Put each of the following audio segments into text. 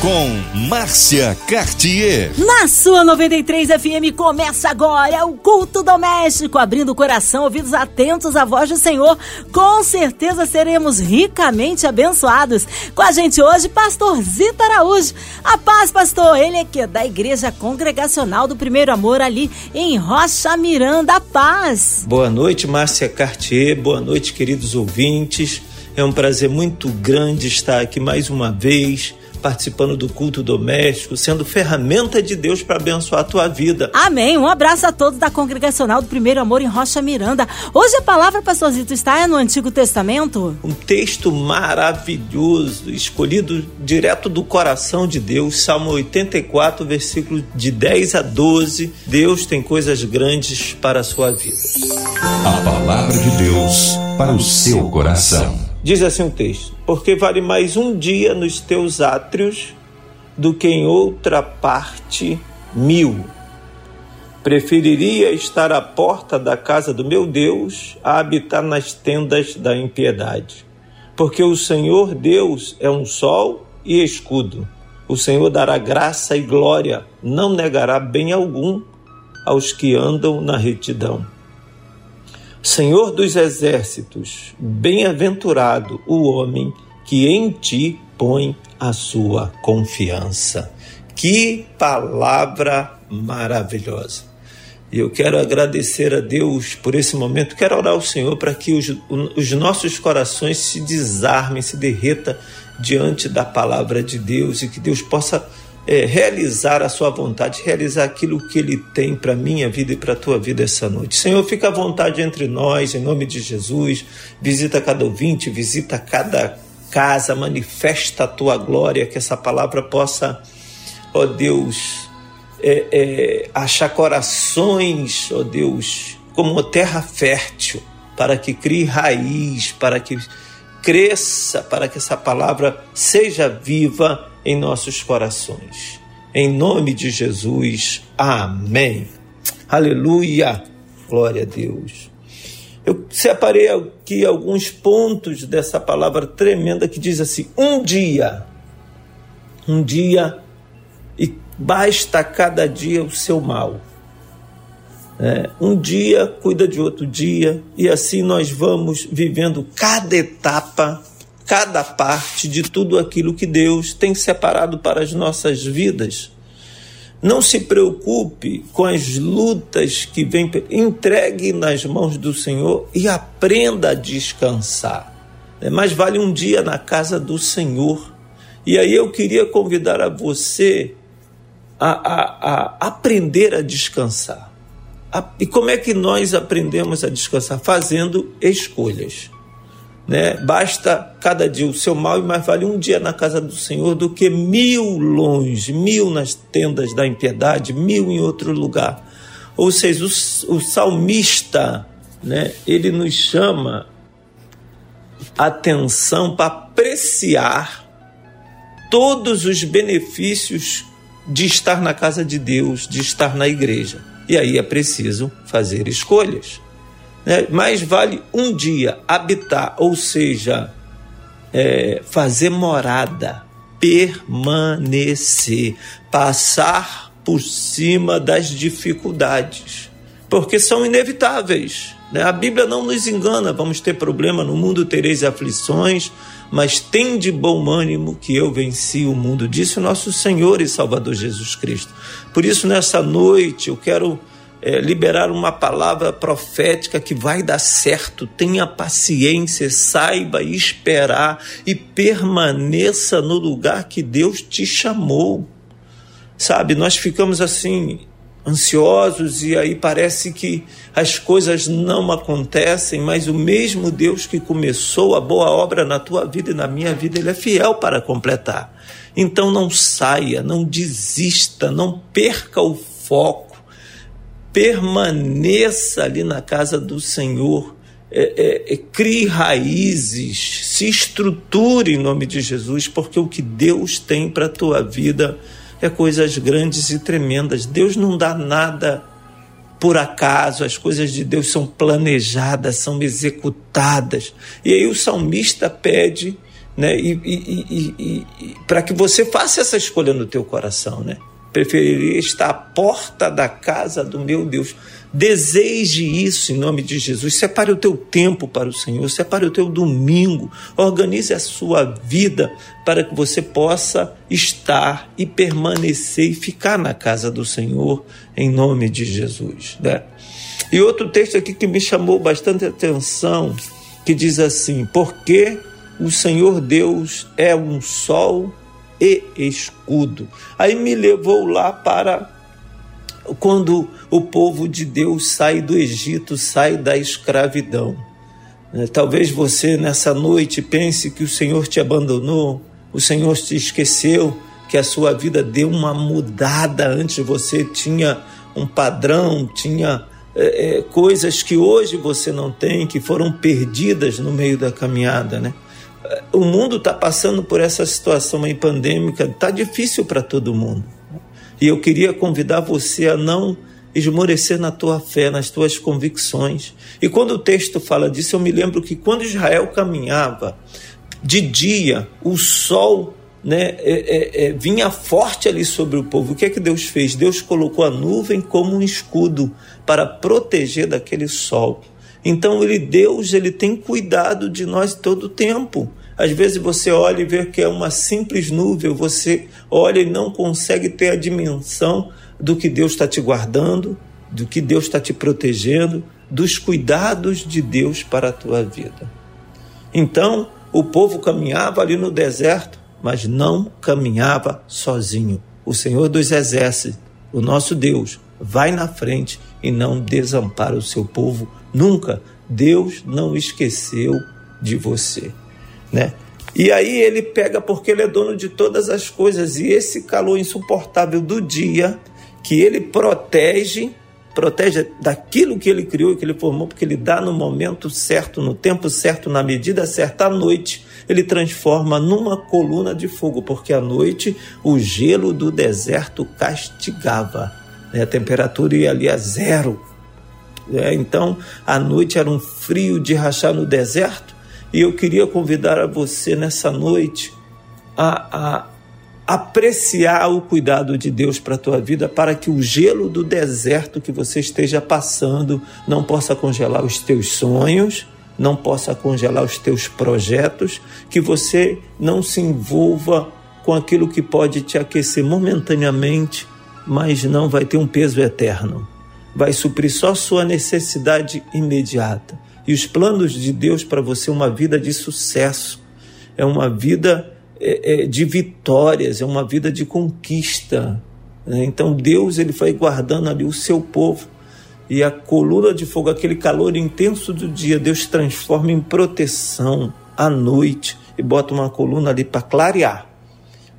com Márcia Cartier. Na sua 93 FM começa agora o culto doméstico, abrindo o coração, ouvidos atentos à voz do Senhor. Com certeza seremos ricamente abençoados. Com a gente hoje, pastor Zita Araújo. A paz, pastor. Ele é que é da Igreja Congregacional do Primeiro Amor ali em Rocha Miranda. A paz. Boa noite, Márcia Cartier. Boa noite, queridos ouvintes. É um prazer muito grande estar aqui mais uma vez participando do culto doméstico, sendo ferramenta de Deus para abençoar a tua vida. Amém. Um abraço a todos da Congregacional do Primeiro Amor em Rocha Miranda. Hoje a palavra, pastorzito, está no Antigo Testamento? Um texto maravilhoso, escolhido direto do coração de Deus, Salmo 84, versículo de 10 a 12. Deus tem coisas grandes para a sua vida. A palavra de Deus para o seu coração. Diz assim o texto: Porque vale mais um dia nos teus átrios do que em outra parte mil. Preferiria estar à porta da casa do meu Deus a habitar nas tendas da impiedade. Porque o Senhor Deus é um sol e escudo. O Senhor dará graça e glória, não negará bem algum aos que andam na retidão. Senhor dos exércitos, bem-aventurado o homem que em ti põe a sua confiança. Que palavra maravilhosa! E eu quero agradecer a Deus por esse momento. Quero orar ao Senhor para que os, os nossos corações se desarmem, se derreta diante da palavra de Deus e que Deus possa é, realizar a sua vontade, realizar aquilo que Ele tem para minha vida e para a tua vida essa noite. Senhor, fica à vontade entre nós, em nome de Jesus. Visita cada ouvinte, visita cada casa, manifesta a tua glória, que essa palavra possa, ó Deus, é, é, achar corações, ó Deus, como terra fértil, para que crie raiz, para que cresça, para que essa palavra seja viva em nossos corações. Em nome de Jesus, amém. Aleluia, glória a Deus. Eu separei aqui alguns pontos dessa palavra tremenda que diz assim: um dia, um dia, e basta cada dia o seu mal. É, um dia cuida de outro dia, e assim nós vamos vivendo cada etapa cada parte de tudo aquilo que Deus tem separado para as nossas vidas. Não se preocupe com as lutas que vêm, entregue nas mãos do Senhor e aprenda a descansar. É mais vale um dia na casa do Senhor. E aí eu queria convidar a você a, a, a aprender a descansar. e como é que nós aprendemos a descansar? Fazendo escolhas. Né? Basta cada dia o seu mal e mais vale um dia na casa do Senhor do que mil longe, mil nas tendas da impiedade, mil em outro lugar. Ou seja, o, o salmista, né, ele nos chama atenção para apreciar todos os benefícios de estar na casa de Deus, de estar na igreja. E aí é preciso fazer escolhas. Né? Mais vale um dia habitar, ou seja, é, fazer morada, permanecer, passar por cima das dificuldades, porque são inevitáveis. Né? A Bíblia não nos engana, vamos ter problema no mundo, tereis aflições, mas tem de bom ânimo que eu venci o mundo, disse o nosso Senhor e Salvador Jesus Cristo. Por isso, nessa noite, eu quero é, liberar uma palavra profética que vai dar certo. Tenha paciência, saiba esperar e permaneça no lugar que Deus te chamou. Sabe, nós ficamos assim ansiosos e aí parece que as coisas não acontecem, mas o mesmo Deus que começou a boa obra na tua vida e na minha vida, ele é fiel para completar. Então não saia, não desista, não perca o foco permaneça ali na casa do Senhor, é, é, é, crie raízes, se estruture em nome de Jesus, porque o que Deus tem para a tua vida é coisas grandes e tremendas. Deus não dá nada por acaso, as coisas de Deus são planejadas, são executadas. E aí o salmista pede né, e, e, e, e para que você faça essa escolha no teu coração, né? Preferiria estar à porta da casa do meu Deus. Deseje isso em nome de Jesus. Separe o teu tempo para o Senhor, separe o teu domingo, organize a sua vida para que você possa estar e permanecer e ficar na casa do Senhor em nome de Jesus. Né? E outro texto aqui que me chamou bastante atenção, que diz assim: Porque o Senhor Deus é um sol e escudo. Aí me levou lá para quando o povo de Deus sai do Egito, sai da escravidão. Né, talvez você nessa noite pense que o Senhor te abandonou, o Senhor te esqueceu, que a sua vida deu uma mudada. Antes você tinha um padrão, tinha é, é, coisas que hoje você não tem, que foram perdidas no meio da caminhada, né? O mundo está passando por essa situação aí pandêmica, está difícil para todo mundo. E eu queria convidar você a não esmorecer na tua fé, nas tuas convicções. E quando o texto fala disso, eu me lembro que quando Israel caminhava de dia, o sol né, é, é, é, vinha forte ali sobre o povo. O que é que Deus fez? Deus colocou a nuvem como um escudo para proteger daquele sol. Então ele Deus ele tem cuidado de nós todo o tempo. Às vezes você olha e vê que é uma simples nuvem, você olha e não consegue ter a dimensão do que Deus está te guardando, do que Deus está te protegendo, dos cuidados de Deus para a tua vida. Então, o povo caminhava ali no deserto, mas não caminhava sozinho. O Senhor dos Exércitos, o nosso Deus, vai na frente e não desampara o seu povo nunca. Deus não esqueceu de você né? E aí ele pega porque ele é dono de todas as coisas e esse calor insuportável do dia que ele protege, protege daquilo que ele criou que ele formou, porque ele dá no momento certo, no tempo certo, na medida certa, à noite, ele transforma numa coluna de fogo, porque à noite o gelo do deserto castigava, né? a temperatura ia ali a zero. É, então, à noite era um frio de rachar no deserto, e eu queria convidar a você nessa noite a, a apreciar o cuidado de Deus para a tua vida, para que o gelo do deserto que você esteja passando não possa congelar os teus sonhos, não possa congelar os teus projetos, que você não se envolva com aquilo que pode te aquecer momentaneamente, mas não vai ter um peso eterno. Vai suprir só sua necessidade imediata. E os planos de Deus para você é uma vida de sucesso, é uma vida é, é, de vitórias, é uma vida de conquista. Né? Então Deus ele vai guardando ali o seu povo e a coluna de fogo, aquele calor intenso do dia, Deus transforma em proteção à noite e bota uma coluna ali para clarear,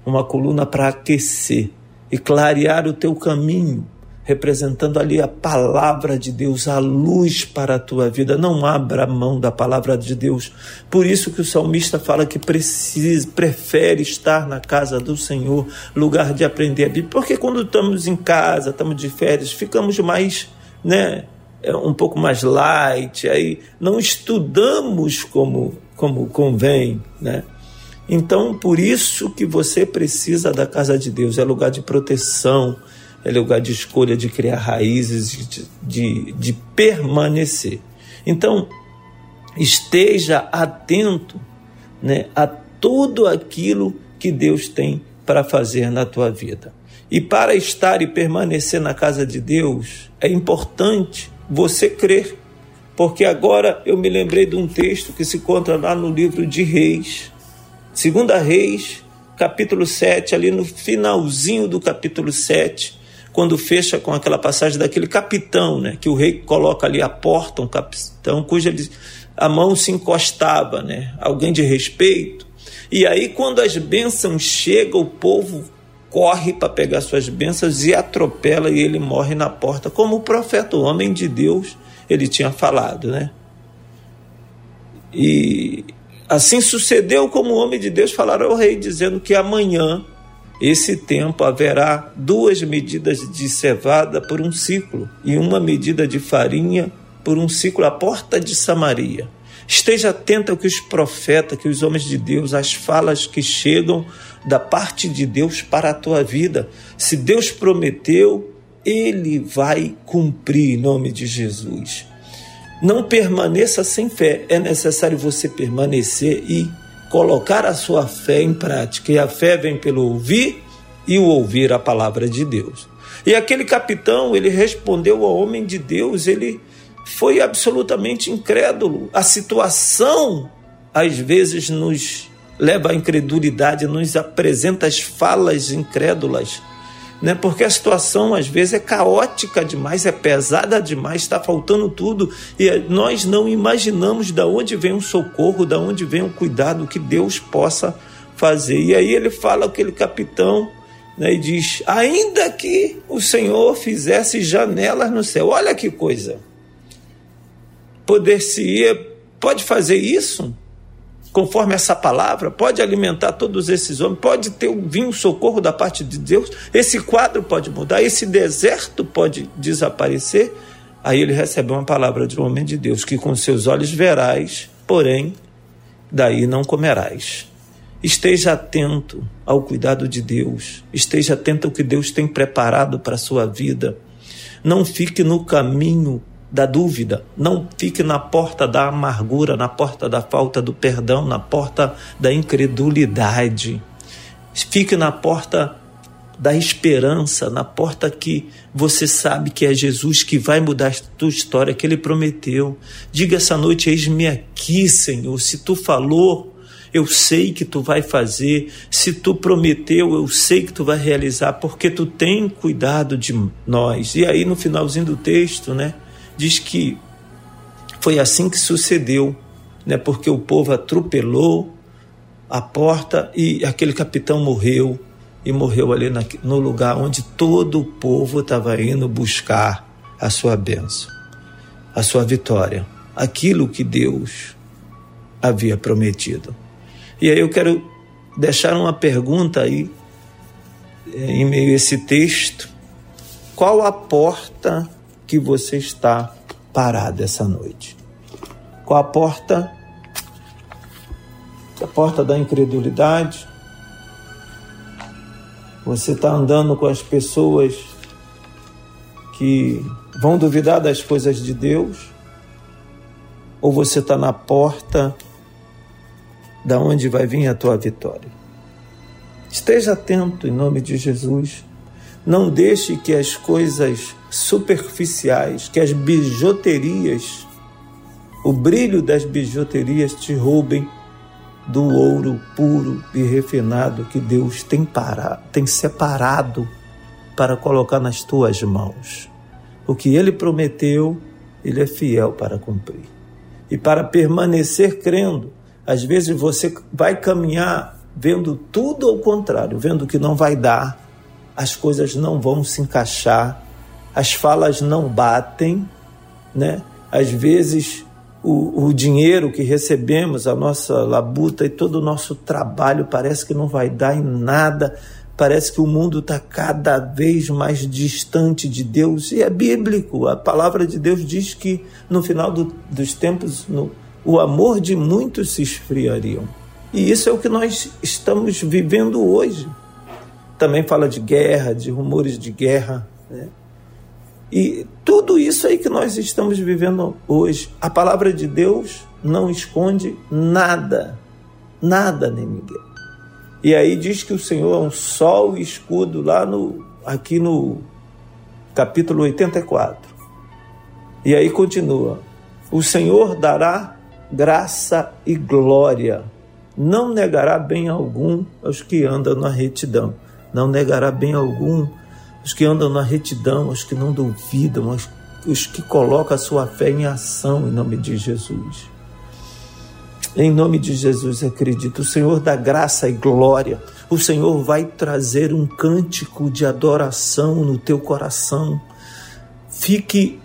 uma coluna para aquecer e clarear o teu caminho representando ali a palavra de Deus, a luz para a tua vida. Não abra mão da palavra de Deus. Por isso que o salmista fala que precisa, prefere estar na casa do Senhor, lugar de aprender a Bíblia. Porque quando estamos em casa, estamos de férias, ficamos mais, né, é, um pouco mais light, aí não estudamos como como convém, né? Então, por isso que você precisa da casa de Deus, é lugar de proteção, é lugar de escolha, de criar raízes, de, de, de permanecer. Então, esteja atento né, a tudo aquilo que Deus tem para fazer na tua vida. E para estar e permanecer na casa de Deus, é importante você crer. Porque agora eu me lembrei de um texto que se encontra lá no livro de Reis, segunda Reis, capítulo 7, ali no finalzinho do capítulo 7, quando fecha com aquela passagem daquele capitão, né, que o rei coloca ali à porta, um capitão cuja a mão se encostava, né, alguém de respeito. E aí, quando as bênçãos chegam, o povo corre para pegar suas bênçãos e atropela e ele morre na porta, como o profeta, o homem de Deus, ele tinha falado, né? E assim sucedeu como o homem de Deus falaram ao rei, dizendo que amanhã esse tempo haverá duas medidas de cevada por um ciclo e uma medida de farinha por um ciclo à porta de Samaria. Esteja atento ao que os profetas, que os homens de Deus, as falas que chegam da parte de Deus para a tua vida. Se Deus prometeu, ele vai cumprir em nome de Jesus. Não permaneça sem fé, é necessário você permanecer e colocar a sua fé em prática. E a fé vem pelo ouvir e o ouvir a palavra de Deus. E aquele capitão, ele respondeu ao homem de Deus, ele foi absolutamente incrédulo. A situação às vezes nos leva à incredulidade, nos apresenta as falas incrédulas né? Porque a situação às vezes é caótica demais, é pesada demais, está faltando tudo e nós não imaginamos de onde vem um socorro, de onde vem um cuidado que Deus possa fazer. E aí ele fala aquele capitão né, e diz: ainda que o Senhor fizesse janelas no céu, olha que coisa. Poder-se-ia, pode fazer isso? Conforme essa palavra, pode alimentar todos esses homens, pode ter vir um socorro da parte de Deus, esse quadro pode mudar, esse deserto pode desaparecer. Aí ele recebe uma palavra de um homem de Deus, que com seus olhos verás, porém, daí não comerás. Esteja atento ao cuidado de Deus, esteja atento ao que Deus tem preparado para a sua vida. Não fique no caminho da dúvida, não fique na porta da amargura, na porta da falta do perdão, na porta da incredulidade. Fique na porta da esperança, na porta que você sabe que é Jesus que vai mudar a tua história, que ele prometeu. Diga essa noite: Eis-me aqui, Senhor. Se tu falou, eu sei que tu vai fazer. Se tu prometeu, eu sei que tu vai realizar, porque tu tem cuidado de nós. E aí, no finalzinho do texto, né? Diz que foi assim que sucedeu, né? porque o povo atropelou a porta e aquele capitão morreu e morreu ali na, no lugar onde todo o povo estava indo buscar a sua bênção, a sua vitória, aquilo que Deus havia prometido. E aí eu quero deixar uma pergunta aí eh, em meio a esse texto. Qual a porta que você está parado essa noite? Qual a porta? A porta da incredulidade? Você está andando com as pessoas que vão duvidar das coisas de Deus? Ou você está na porta da onde vai vir a tua vitória? Esteja atento em nome de Jesus. Não deixe que as coisas superficiais, que as bijuterias, o brilho das bijuterias te roubem do ouro puro e refinado que Deus tem, para, tem separado para colocar nas tuas mãos. O que ele prometeu, ele é fiel para cumprir. E para permanecer crendo, às vezes você vai caminhar vendo tudo ao contrário, vendo que não vai dar, as coisas não vão se encaixar, as falas não batem, né? Às vezes o, o, dinheiro que recebemos, a nossa labuta e todo o nosso trabalho parece que não vai dar em nada, parece que o mundo está cada vez mais distante de Deus, e é bíblico, a palavra de Deus diz que no final do, dos tempos no, o amor de muitos se esfriariam. E isso é o que nós estamos vivendo hoje. Também fala de guerra, de rumores de guerra. Né? E tudo isso aí que nós estamos vivendo hoje, a palavra de Deus não esconde nada, nada nem ninguém. E aí diz que o Senhor é um sol e escudo lá no aqui no capítulo 84. E aí continua: O Senhor dará graça e glória, não negará bem algum aos que andam na retidão, não negará bem algum os que andam na retidão, os que não duvidam, os, os que colocam a sua fé em ação em nome de Jesus. Em nome de Jesus, acredito. O Senhor dá graça e glória. O Senhor vai trazer um cântico de adoração no teu coração. Fique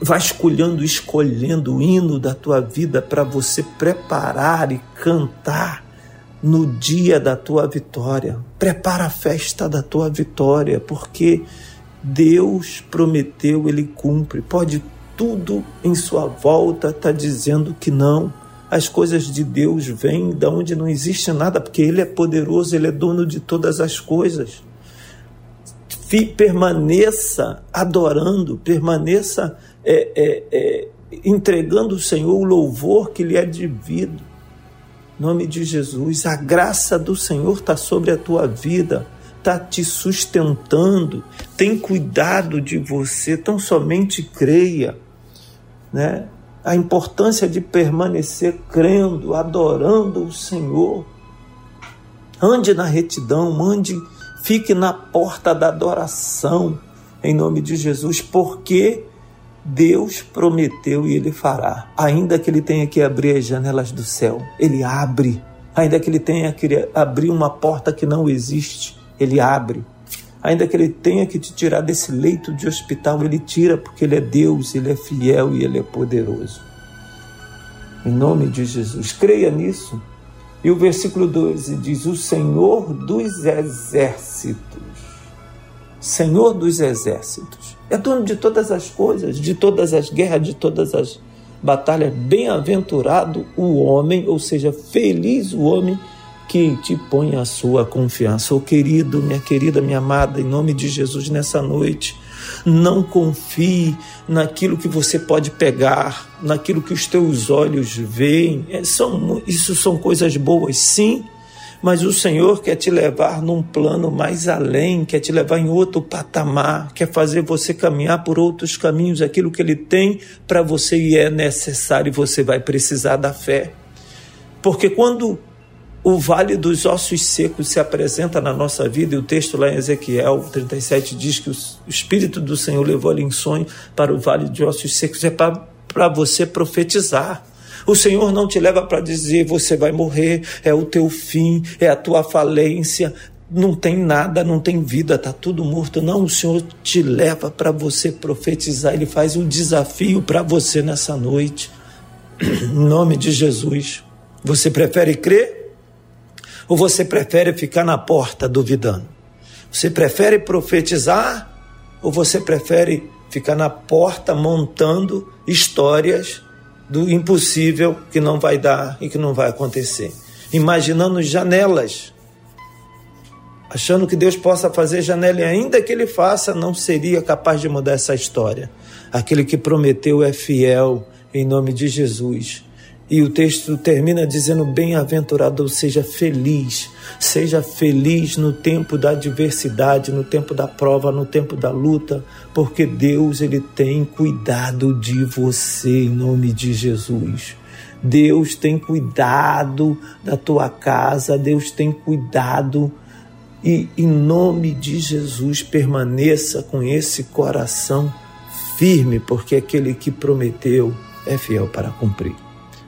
vasculhando, escolhendo o hino da tua vida para você preparar e cantar no dia da tua vitória. Prepara a festa da tua vitória, porque Deus prometeu, ele cumpre. Pode tudo em sua volta tá dizendo que não. As coisas de Deus vêm da onde não existe nada, porque Ele é poderoso, Ele é dono de todas as coisas. Permaneça adorando, permaneça é, é, é, entregando ao Senhor o louvor que lhe é devido. Nome de Jesus, a graça do Senhor está sobre a tua vida, está te sustentando, tem cuidado de você, tão somente creia. Né? A importância de permanecer crendo, adorando o Senhor. Ande na retidão, ande, fique na porta da adoração, em nome de Jesus, porque Deus prometeu e ele fará. Ainda que ele tenha que abrir as janelas do céu, ele abre. Ainda que ele tenha que abrir uma porta que não existe, ele abre. Ainda que ele tenha que te tirar desse leito de hospital, ele tira, porque ele é Deus, ele é fiel e ele é poderoso. Em nome de Jesus, creia nisso. E o versículo 12 diz: O Senhor dos exércitos Senhor dos exércitos. É dono de todas as coisas, de todas as guerras, de todas as batalhas. Bem-aventurado o homem, ou seja, feliz o homem que te põe a sua confiança. Oh, querido, minha querida, minha amada, em nome de Jesus, nessa noite, não confie naquilo que você pode pegar, naquilo que os teus olhos veem. É, são, isso são coisas boas, sim, mas o Senhor quer te levar num plano mais além, quer te levar em outro patamar, quer fazer você caminhar por outros caminhos, aquilo que Ele tem para você e é necessário, e você vai precisar da fé. Porque quando o vale dos ossos secos se apresenta na nossa vida, e o texto lá em Ezequiel 37 diz que o Espírito do Senhor levou ele em sonho para o vale de ossos secos, é para você profetizar. O Senhor não te leva para dizer você vai morrer, é o teu fim, é a tua falência, não tem nada, não tem vida, está tudo morto. Não, o Senhor te leva para você profetizar, Ele faz um desafio para você nessa noite. Em nome de Jesus. Você prefere crer? Ou você prefere ficar na porta duvidando? Você prefere profetizar? Ou você prefere ficar na porta montando histórias do impossível que não vai dar e que não vai acontecer. Imaginando janelas, achando que Deus possa fazer janela e ainda que ele faça, não seria capaz de mudar essa história. Aquele que prometeu é fiel em nome de Jesus. E o texto termina dizendo: Bem-aventurado, seja, feliz. Seja feliz no tempo da adversidade, no tempo da prova, no tempo da luta, porque Deus ele tem cuidado de você em nome de Jesus. Deus tem cuidado da tua casa, Deus tem cuidado e em nome de Jesus permaneça com esse coração firme, porque aquele que prometeu é fiel para cumprir.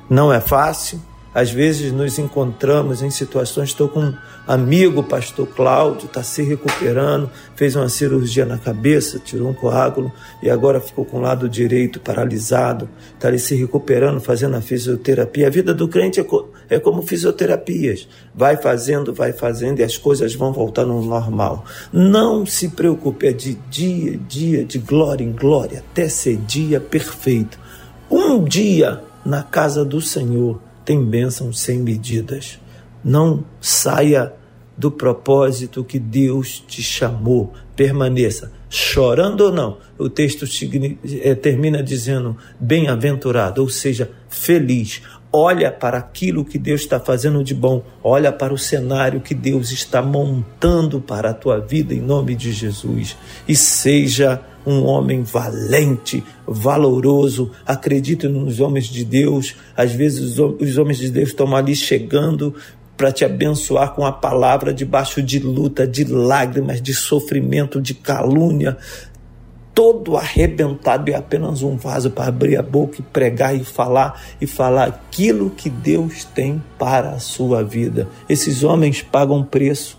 Não é fácil. Às vezes nos encontramos em situações. Estou com um amigo, pastor Cláudio, está se recuperando, fez uma cirurgia na cabeça, tirou um coágulo e agora ficou com o lado direito paralisado. Está se recuperando, fazendo a fisioterapia. A vida do crente é, co é como fisioterapias: vai fazendo, vai fazendo e as coisas vão voltando ao normal. Não se preocupe, é de dia em dia, de glória em glória, até ser dia perfeito. Um dia na casa do Senhor tem bênçãos sem medidas. Não saia do propósito que Deus te chamou. Permaneça, chorando ou não. O texto eh, termina dizendo bem-aventurado, ou seja, feliz. Olha para aquilo que Deus está fazendo de bom, olha para o cenário que Deus está montando para a tua vida em nome de Jesus e seja um homem valente, valoroso, acredite nos homens de Deus. Às vezes os homens de Deus estão ali chegando para te abençoar com a palavra debaixo de luta, de lágrimas, de sofrimento, de calúnia. Todo arrebentado e apenas um vaso para abrir a boca e pregar e falar e falar aquilo que Deus tem para a sua vida. Esses homens pagam preço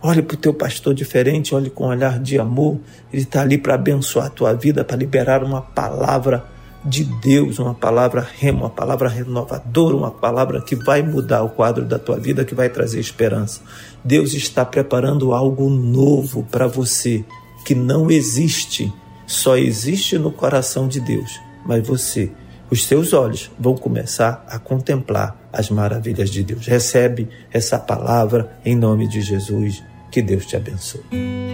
Olhe para o teu pastor diferente, olhe com um olhar de amor. Ele está ali para abençoar a tua vida, para liberar uma palavra de Deus, uma palavra rema, uma palavra renovadora, uma palavra que vai mudar o quadro da tua vida, que vai trazer esperança. Deus está preparando algo novo para você que não existe, só existe no coração de Deus. Mas você, os seus olhos vão começar a contemplar as maravilhas de Deus. Recebe essa palavra em nome de Jesus. Que Deus te abençoe.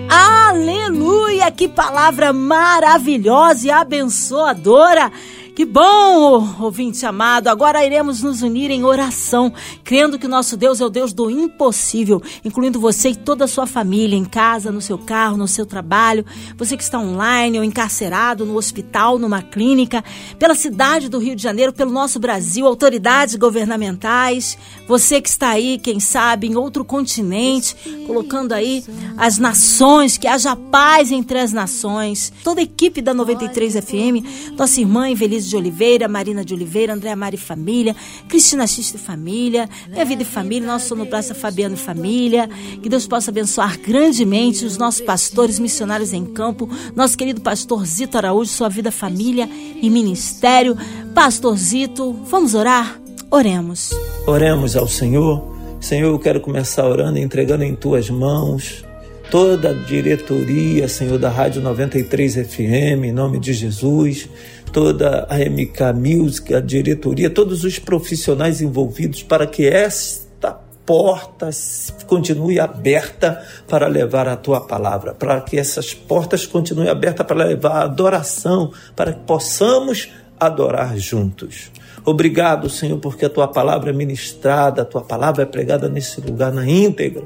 Aleluia! Que palavra maravilhosa e abençoadora! Que bom, ouvinte amado. Agora iremos nos unir em oração, crendo que nosso Deus é o Deus do impossível, incluindo você e toda a sua família, em casa, no seu carro, no seu trabalho, você que está online ou encarcerado no hospital, numa clínica, pela cidade do Rio de Janeiro, pelo nosso Brasil, autoridades governamentais, você que está aí, quem sabe, em outro continente, colocando aí as nações, que haja paz entre as nações. Toda a equipe da 93 FM, nossa irmã De Oliveira, Marina de Oliveira, Andréa Mari Família, Cristina Xista Família, Minha Vida e Família, nosso sonoplasta Fabiano Família. Que Deus possa abençoar grandemente os nossos pastores missionários em campo, nosso querido pastor Zito Araújo, sua vida, família e ministério. Pastor Zito, vamos orar? Oremos. Oremos ao Senhor. Senhor, eu quero começar orando, entregando em tuas mãos toda a diretoria, Senhor, da Rádio 93 FM, em nome de Jesus toda a MK Music, a diretoria, todos os profissionais envolvidos para que esta porta continue aberta para levar a tua palavra, para que essas portas continuem abertas para levar a adoração, para que possamos adorar juntos. Obrigado, Senhor, porque a tua palavra é ministrada, a tua palavra é pregada nesse lugar na íntegra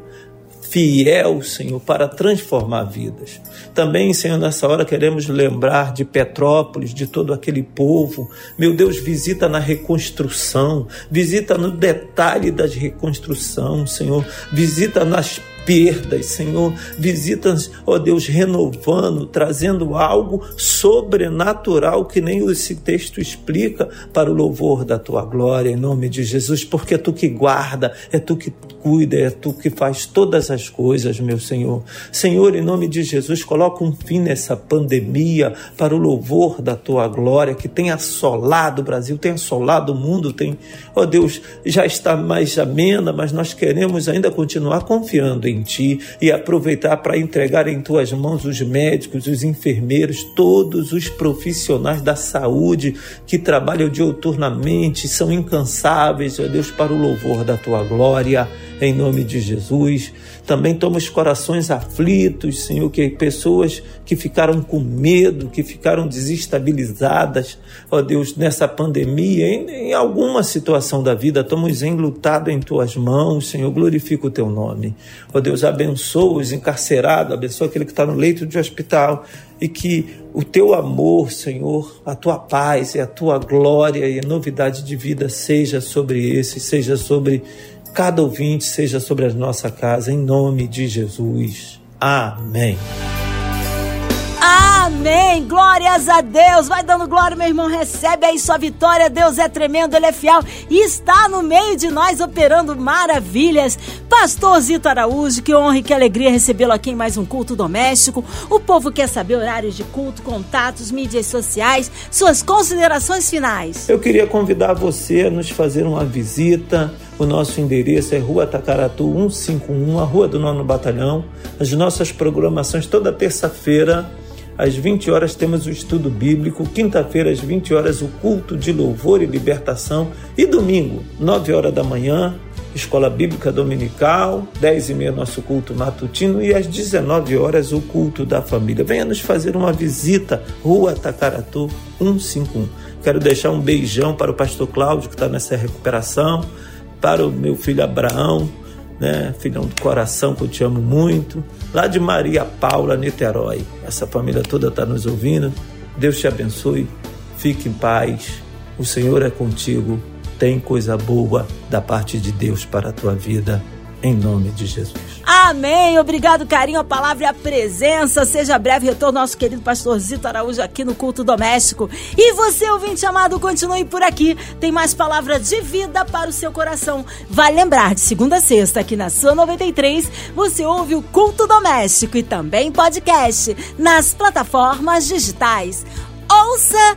fiel, Senhor, para transformar vidas. Também, Senhor, nessa hora queremos lembrar de Petrópolis, de todo aquele povo. Meu Deus, visita na reconstrução, visita no detalhe da reconstrução, Senhor, visita nas perdas, Senhor. Visitas, ó Deus, renovando, trazendo algo sobrenatural que nem esse texto explica para o louvor da tua glória, em nome de Jesus, porque é tu que guarda, é tu que cuida, é tu que faz todas as coisas, meu Senhor. Senhor, em nome de Jesus, coloca um fim nessa pandemia para o louvor da tua glória que tem assolado o Brasil, tem assolado o mundo, tem, ó Deus, já está mais amena, mas nós queremos ainda continuar confiando em em ti e aproveitar para entregar em tuas mãos os médicos, os enfermeiros, todos os profissionais da saúde que trabalham diuturnamente, são incansáveis, ó Deus, para o louvor da tua glória, em nome de Jesus. Também toma os corações aflitos, Senhor, que pessoas que ficaram com medo, que ficaram desestabilizadas, ó Deus, nessa pandemia, em, em alguma situação da vida, estamos enlutados em tuas mãos, Senhor, glorifica o teu nome. Ó Deus, abençoa os encarcerados, abençoa aquele que está no leito de hospital e que o teu amor, Senhor, a tua paz e a tua glória e a novidade de vida seja sobre esse, seja sobre cada ouvinte, seja sobre a nossa casa, em nome de Jesus. Amém. Amém. Glórias a Deus. Vai dando glória, meu irmão. Recebe aí sua vitória. Deus é tremendo, Ele é fiel e está no meio de nós operando maravilhas. Pastor Zito Araújo, que honra e que alegria recebê-lo aqui em mais um culto doméstico. O povo quer saber horários de culto, contatos, mídias sociais, suas considerações finais. Eu queria convidar você a nos fazer uma visita. O nosso endereço é Rua Tacaratu 151, a Rua do Nono Batalhão. As nossas programações toda terça-feira às 20 horas temos o estudo bíblico, quinta-feira às 20 horas o culto de louvor e libertação e domingo, 9 horas da manhã, escola bíblica dominical, 10 e meia nosso culto matutino e às 19 horas o culto da família. Venha nos fazer uma visita, Rua Tacaratu 151. Quero deixar um beijão para o pastor Cláudio que está nessa recuperação, para o meu filho Abraão, né, filhão do coração que eu te amo muito lá de Maria Paula, Niterói. Essa família toda está nos ouvindo. Deus te abençoe. Fique em paz. O Senhor é contigo. Tem coisa boa da parte de Deus para a tua vida em nome de Jesus. Amém. Obrigado, carinho, a palavra e a presença. Seja breve retorno nosso querido pastor Zito Araújo aqui no culto doméstico. E você, ouvinte amado, continue por aqui. Tem mais palavras de vida para o seu coração. Vai lembrar, de segunda a sexta, aqui na sua 93, você ouve o culto doméstico e também podcast nas plataformas digitais. Ouça